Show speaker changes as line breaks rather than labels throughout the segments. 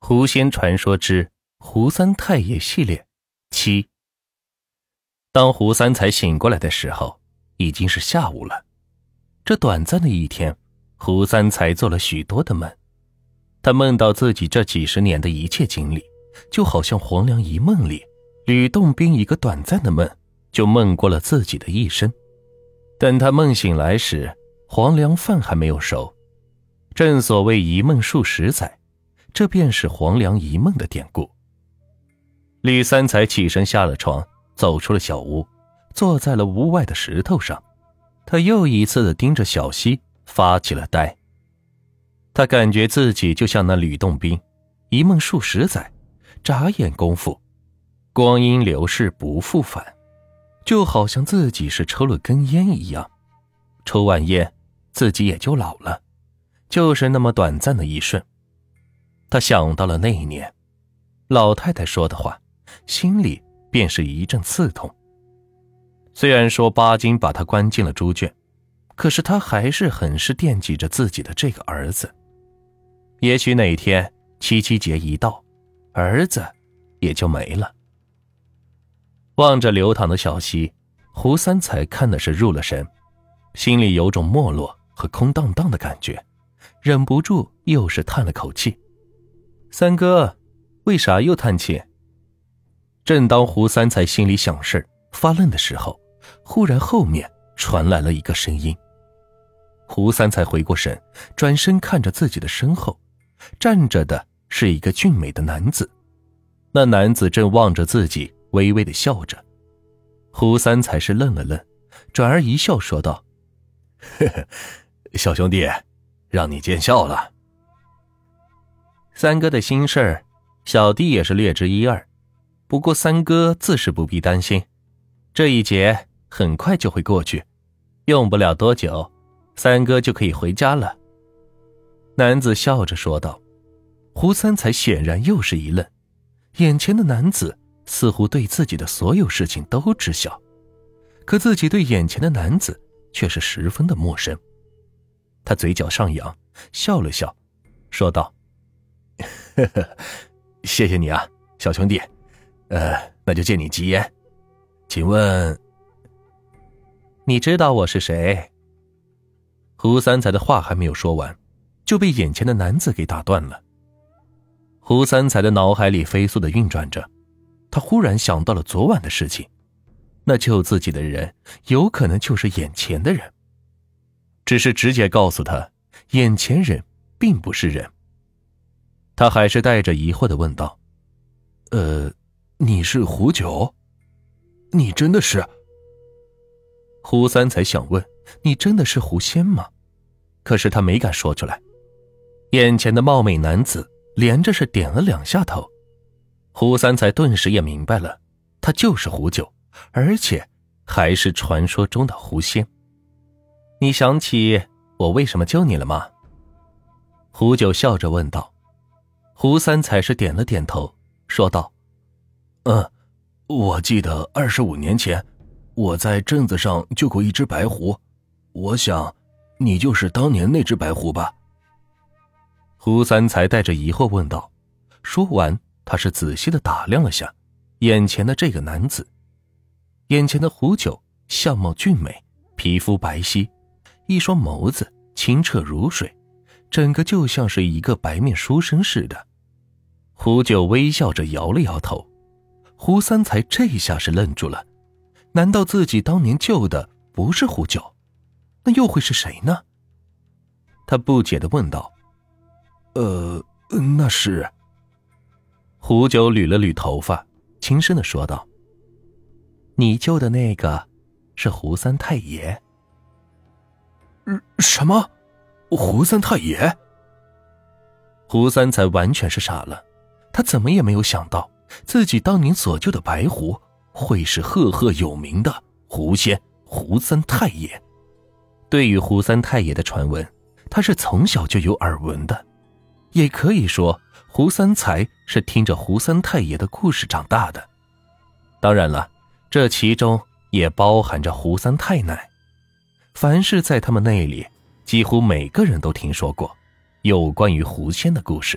狐仙传说之胡三太爷系列七。当胡三才醒过来的时候，已经是下午了。这短暂的一天，胡三才做了许多的梦。他梦到自己这几十年的一切经历，就好像黄粱一梦里吕洞宾一个短暂的梦，就梦过了自己的一生。等他梦醒来时，黄粱饭还没有熟。正所谓一梦数十载。这便是黄粱一梦的典故。李三才起身下了床，走出了小屋，坐在了屋外的石头上。他又一次的盯着小溪，发起了呆。他感觉自己就像那吕洞宾，一梦数十载，眨眼功夫，光阴流逝不复返，就好像自己是抽了根烟一样，抽完烟，自己也就老了，就是那么短暂的一瞬。他想到了那一年，老太太说的话，心里便是一阵刺痛。虽然说巴金把他关进了猪圈，可是他还是很是惦记着自己的这个儿子。也许哪天七七节一到，儿子也就没了。望着流淌的小溪，胡三才看的是入了神，心里有种没落和空荡荡的感觉，忍不住又是叹了口气。三哥，为啥又叹气？正当胡三才心里想事发愣的时候，忽然后面传来了一个声音。胡三才回过神，转身看着自己的身后，站着的是一个俊美的男子。那男子正望着自己，微微的笑着。胡三才是愣了愣，转而一笑说道：“
呵呵，小兄弟，让你见笑了。”
三哥的心事儿，小弟也是略知一二。不过三哥自是不必担心，这一劫很快就会过去，用不了多久，三哥就可以回家了。男子笑着说道。胡三才显然又是一愣，眼前的男子似乎对自己的所有事情都知晓，可自己对眼前的男子却是十分的陌生。他嘴角上扬，笑了笑，说道。
呵呵，谢谢你啊，小兄弟。呃，那就借你吉言，请问，
你知道我是谁？胡三才的话还没有说完，就被眼前的男子给打断了。胡三才的脑海里飞速的运转着，他忽然想到了昨晚的事情，那救自己的人有可能就是眼前的人，只是直觉告诉他，眼前人并不是人。他还是带着疑惑的问道：“
呃，你是胡九？你真的是？”
胡三才想问：“你真的是狐仙吗？”可是他没敢说出来。眼前的貌美男子连着是点了两下头，胡三才顿时也明白了，他就是胡九，而且还是传说中的狐仙。你想起我为什么救你了吗？胡九笑着问道。胡三才是点了点头，说道：“
嗯，我记得二十五年前，我在镇子上救过一只白狐，我想，你就是当年那只白狐吧？”
胡三才带着疑惑问道。说完，他是仔细的打量了下眼前的这个男子，眼前的胡九相貌俊美，皮肤白皙，一双眸子清澈如水，整个就像是一个白面书生似的。胡九微笑着摇了摇头，胡三才这下是愣住了，难道自己当年救的不是胡九，那又会是谁呢？他不解的问道：“
呃，那是？”
胡九捋了捋头发，轻声的说道：“你救的那个，是胡三太爷。”“
什么？胡三太爷？”
胡三才完全是傻了。他怎么也没有想到，自己当年所救的白狐会是赫赫有名的狐仙胡三太爷。对于胡三太爷的传闻，他是从小就有耳闻的，也可以说胡三才是听着胡三太爷的故事长大的。当然了，这其中也包含着胡三太奶。凡是在他们那里，几乎每个人都听说过有关于狐仙的故事。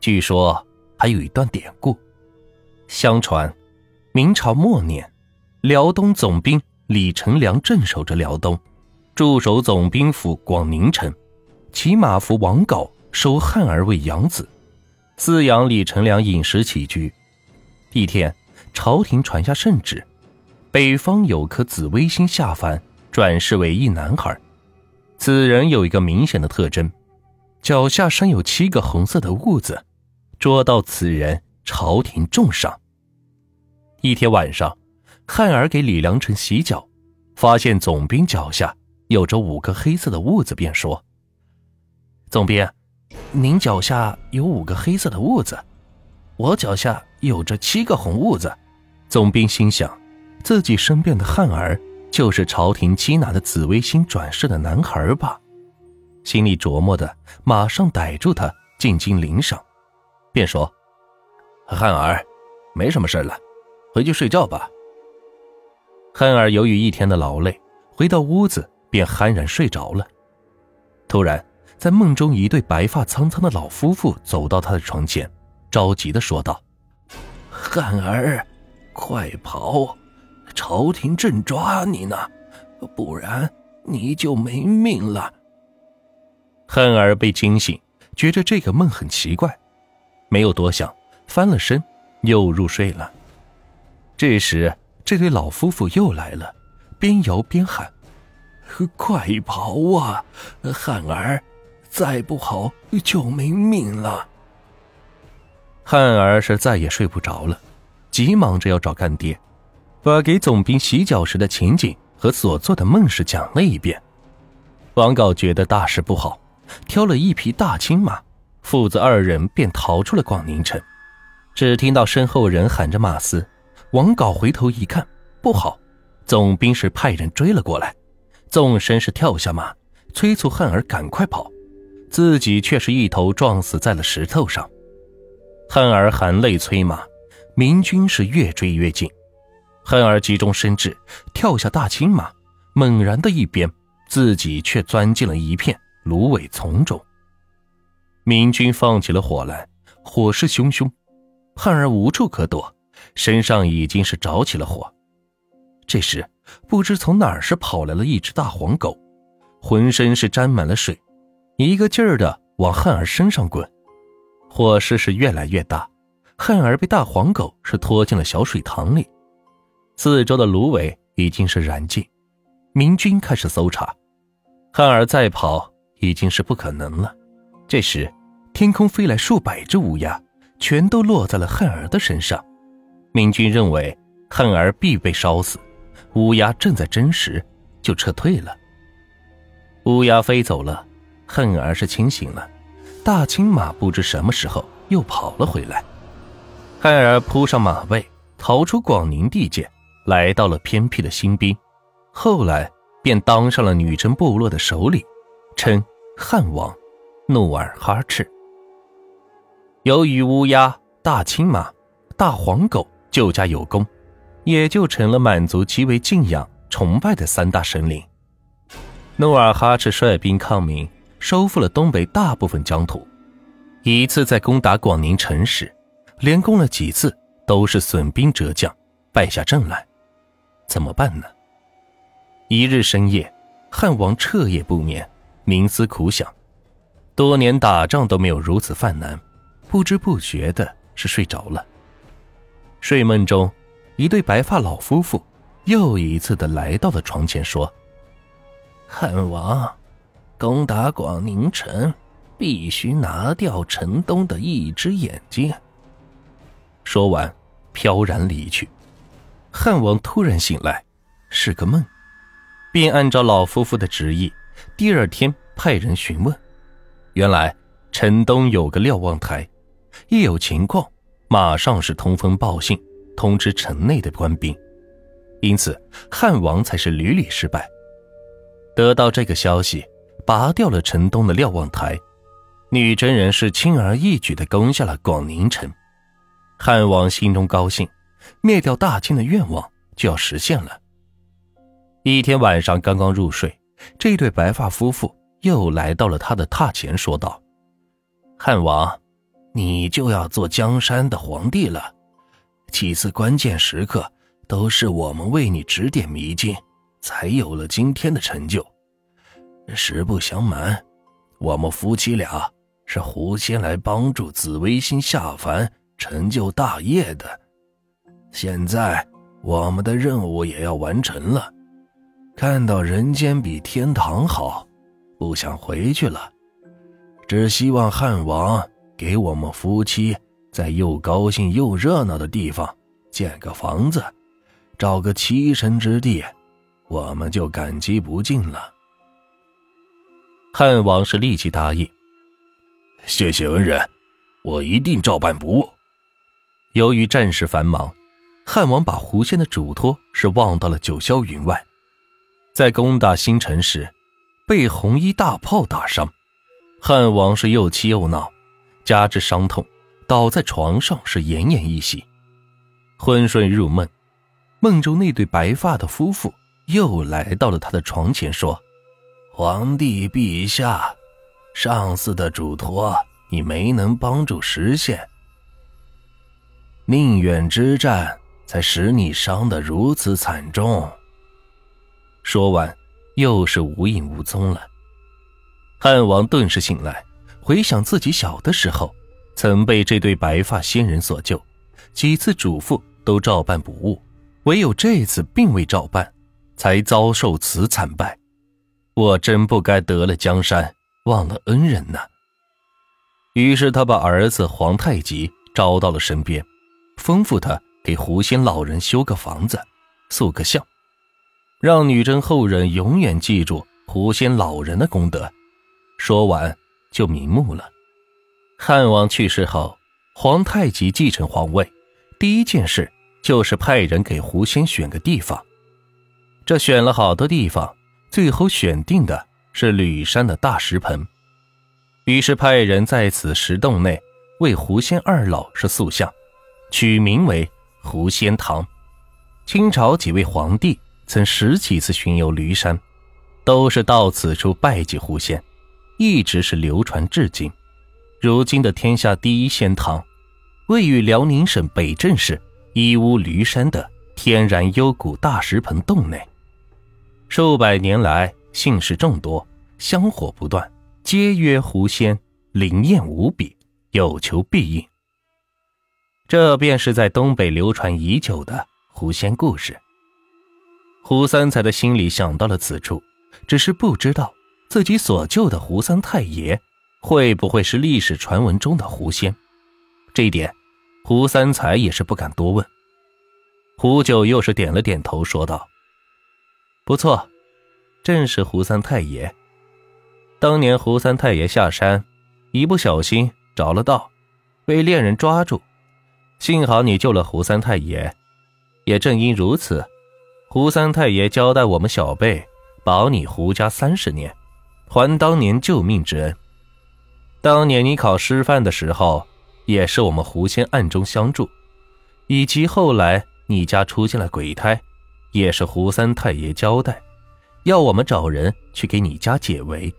据说还有一段典故，相传明朝末年，辽东总兵李成梁镇守着辽东，驻守总兵府广宁城，骑马夫王镐收汉儿为养子，饲养李成梁饮食起居。一天，朝廷传下圣旨，北方有颗紫微星下凡，转世为一男孩。此人有一个明显的特征，脚下生有七个红色的痦子，捉到此人，朝廷重赏。一天晚上，汉儿给李良辰洗脚，发现总兵脚下有着五个黑色的痦子，便说：“总兵，您脚下有五个黑色的痦子，我脚下有着七个红痦子。”总兵心想，自己身边的汉儿。就是朝廷缉拿的紫微星转世的男孩吧，心里琢磨的，马上逮住他，进京领赏，便说：“汉儿，没什么事了，回去睡觉吧。”汉儿由于一天的劳累，回到屋子便酣然睡着了。突然，在梦中，一对白发苍苍的老夫妇走到他的床前，着急的说道：“
汉儿，快跑！”朝廷正抓你呢，不然你就没命了。
汉儿被惊醒，觉着这个梦很奇怪，没有多想，翻了身又入睡了。这时，这对老夫妇又来了，边摇边喊：“
快跑啊，汉儿，再不跑就没命了。”
汉儿是再也睡不着了，急忙着要找干爹。把给总兵洗脚时的情景和所做的梦事讲了一遍，王杲觉得大事不好，挑了一匹大青马，父子二人便逃出了广宁城。只听到身后人喊着马嘶，王镐回头一看，不好，总兵是派人追了过来，纵身是跳下马，催促汉儿赶快跑，自己却是一头撞死在了石头上。汉儿含泪催马，明军是越追越近。汉儿急中生智，跳下大青马，猛然的一鞭，自己却钻进了一片芦苇丛中。明军放起了火来，火势汹汹，汉儿无处可躲，身上已经是着起了火。这时，不知从哪儿是跑来了一只大黄狗，浑身是沾满了水，一个劲儿的往汉儿身上滚，火势是越来越大，汉儿被大黄狗是拖进了小水塘里。四周的芦苇已经是燃尽，明军开始搜查，汉儿再跑已经是不可能了。这时，天空飞来数百只乌鸦，全都落在了汉儿的身上。明军认为汉儿必被烧死，乌鸦正在真实，就撤退了。乌鸦飞走了，汉儿是清醒了，大青马不知什么时候又跑了回来，汉儿扑上马背，逃出广宁地界。来到了偏僻的新兵，后来便当上了女真部落的首领，称汉王努尔哈赤。由于乌鸦、大青马、大黄狗救家有功，也就成了满族极为敬仰、崇拜的三大神灵。努尔哈赤率兵抗明，收复了东北大部分疆土。一次在攻打广宁城时，连攻了几次都是损兵折将，败下阵来。怎么办呢？一日深夜，汉王彻夜不眠，冥思苦想。多年打仗都没有如此犯难，不知不觉的是睡着了。睡梦中，一对白发老夫妇又一次的来到了床前，说：“
汉王，攻打广宁城，必须拿掉城东的一只眼睛。”
说完，飘然离去。汉王突然醒来，是个梦，便按照老夫妇的旨意，第二天派人询问。原来城东有个瞭望台，一有情况，马上是通风报信，通知城内的官兵。因此汉王才是屡屡失败。得到这个消息，拔掉了城东的瞭望台，女真人是轻而易举的攻下了广宁城。汉王心中高兴。灭掉大清的愿望就要实现了。一天晚上刚刚入睡，这对白发夫妇又来到了他的榻前，说道：“汉王，
你就要做江山的皇帝了。几次关键时刻，都是我们为你指点迷津，才有了今天的成就。实不相瞒，我们夫妻俩是狐仙来帮助紫微星下凡成就大业的。现在我们的任务也要完成了，看到人间比天堂好，不想回去了。只希望汉王给我们夫妻在又高兴又热闹的地方建个房子，找个栖身之地，我们就感激不尽了。
汉王是立即答应，
谢谢恩人，我一定照办不误。
由于战事繁忙，汉王把狐仙的嘱托是忘到了九霄云外，在攻打新城时，被红衣大炮打伤，汉王是又气又恼，加之伤痛，倒在床上是奄奄一息，昏睡入梦，梦中那对白发的夫妇又来到了他的床前，说。
皇帝陛下，上司的嘱托你没能帮助实现，宁远之战才使你伤得如此惨重。
说完，又是无影无踪了。汉王顿时醒来，回想自己小的时候，曾被这对白发仙人所救，几次嘱咐都照办不误，唯有这次并未照办，才遭受此惨败。我真不该得了江山，忘了恩人呢。于是他把儿子皇太极招到了身边，吩咐他给狐仙老人修个房子，塑个像，让女真后人永远记住狐仙老人的功德。说完就瞑目了。汉王去世后，皇太极继承皇位，第一件事就是派人给狐仙选个地方。这选了好多地方。最后选定的是吕山的大石盆，于是派人在此石洞内为狐仙二老是塑像，取名为狐仙堂。清朝几位皇帝曾十几次巡游驴山，都是到此处拜祭狐仙，一直是流传至今。如今的天下第一仙堂，位于辽宁省北镇市伊乌驴山的天然幽谷大石盆洞内。数百年来，姓氏众多，香火不断，皆曰狐仙，灵验无比，有求必应。这便是在东北流传已久的狐仙故事。胡三才的心里想到了此处，只是不知道自己所救的胡三太爷会不会是历史传闻中的狐仙。这一点，胡三才也是不敢多问。胡九又是点了点头，说道。不错，正是胡三太爷。当年胡三太爷下山，一不小心着了道，被猎人抓住。幸好你救了胡三太爷。也正因如此，胡三太爷交代我们小辈保你胡家三十年，还当年救命之恩。当年你考师范的时候，也是我们狐仙暗中相助，以及后来你家出现了鬼胎。也是胡三太爷交代，要我们找人去给你家解围。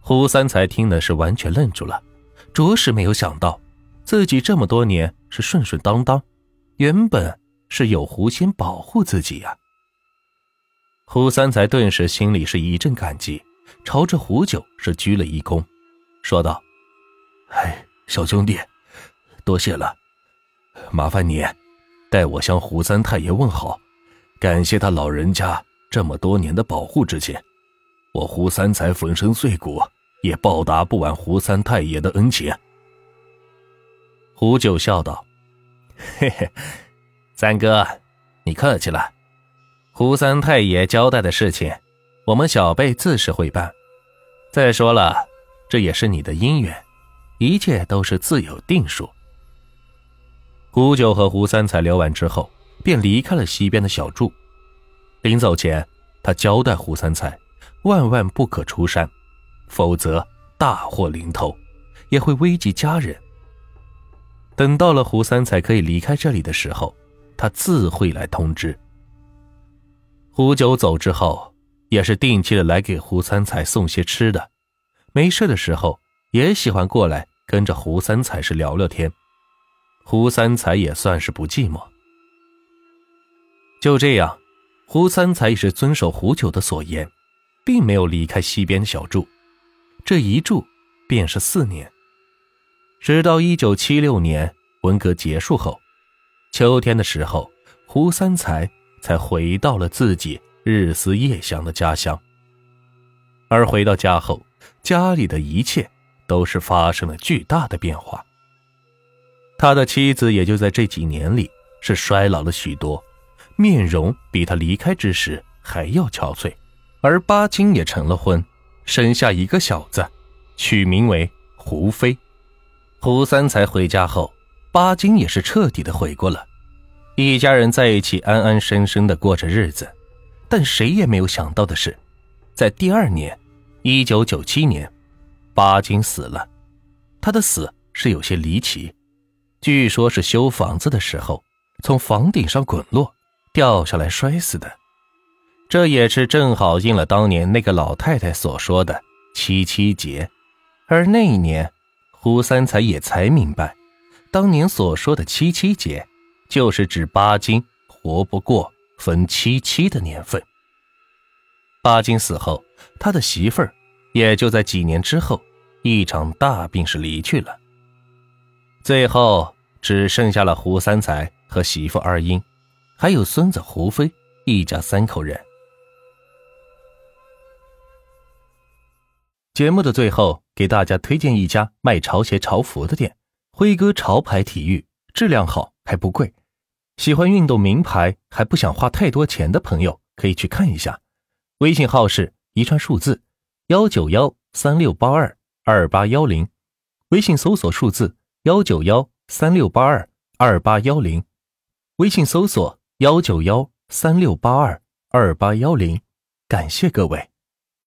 胡三才听的是完全愣住了，着实没有想到自己这么多年是顺顺当当，原本是有狐仙保护自己呀。胡三才顿时心里是一阵感激，朝着胡九是鞠了一躬，说道：“
哎，小兄弟，多谢了，麻烦你。”代我向胡三太爷问好，感谢他老人家这么多年的保护之情。我胡三才粉身碎骨也报答不完胡三太爷的恩情。
胡九笑道：“嘿嘿，三哥，你客气了。胡三太爷交代的事情，我们小辈自是会办。再说了，这也是你的姻缘，一切都是自有定数。”胡九和胡三才聊完之后，便离开了西边的小筑。临走前，他交代胡三才，万万不可出山，否则大祸临头，也会危及家人。等到了胡三才可以离开这里的时候，他自会来通知。胡九走之后，也是定期的来给胡三才送些吃的，没事的时候也喜欢过来跟着胡三才是聊聊天。胡三才也算是不寂寞。就这样，胡三才也是遵守胡九的所言，并没有离开西边小住。这一住便是四年，直到一九七六年文革结束后，秋天的时候，胡三才才回到了自己日思夜想的家乡。而回到家后，家里的一切都是发生了巨大的变化。他的妻子也就在这几年里是衰老了许多，面容比他离开之时还要憔悴，而巴金也成了婚，生下一个小子，取名为胡飞。胡三才回家后，巴金也是彻底的悔过了，一家人在一起安安生生的过着日子。但谁也没有想到的是，在第二年，一九九七年，巴金死了。他的死是有些离奇。据说，是修房子的时候从房顶上滚落，掉下来摔死的。这也是正好应了当年那个老太太所说的七七节。而那一年，胡三才也才明白，当年所说的七七节，就是指巴金活不过分七七的年份。巴金死后，他的媳妇儿也就在几年之后，一场大病是离去了。最后。只剩下了胡三才和媳妇二英，还有孙子胡飞，一家三口人。节目的最后，给大家推荐一家卖潮鞋、潮服的店——辉哥潮牌体育，质量好还不贵。喜欢运动名牌还不想花太多钱的朋友，可以去看一下。微信号是一串数字幺九幺三六八二二八幺零，微信搜索数字幺九幺。三六八二二八幺零，微信搜索幺九幺三六八二二八幺零，感谢各位。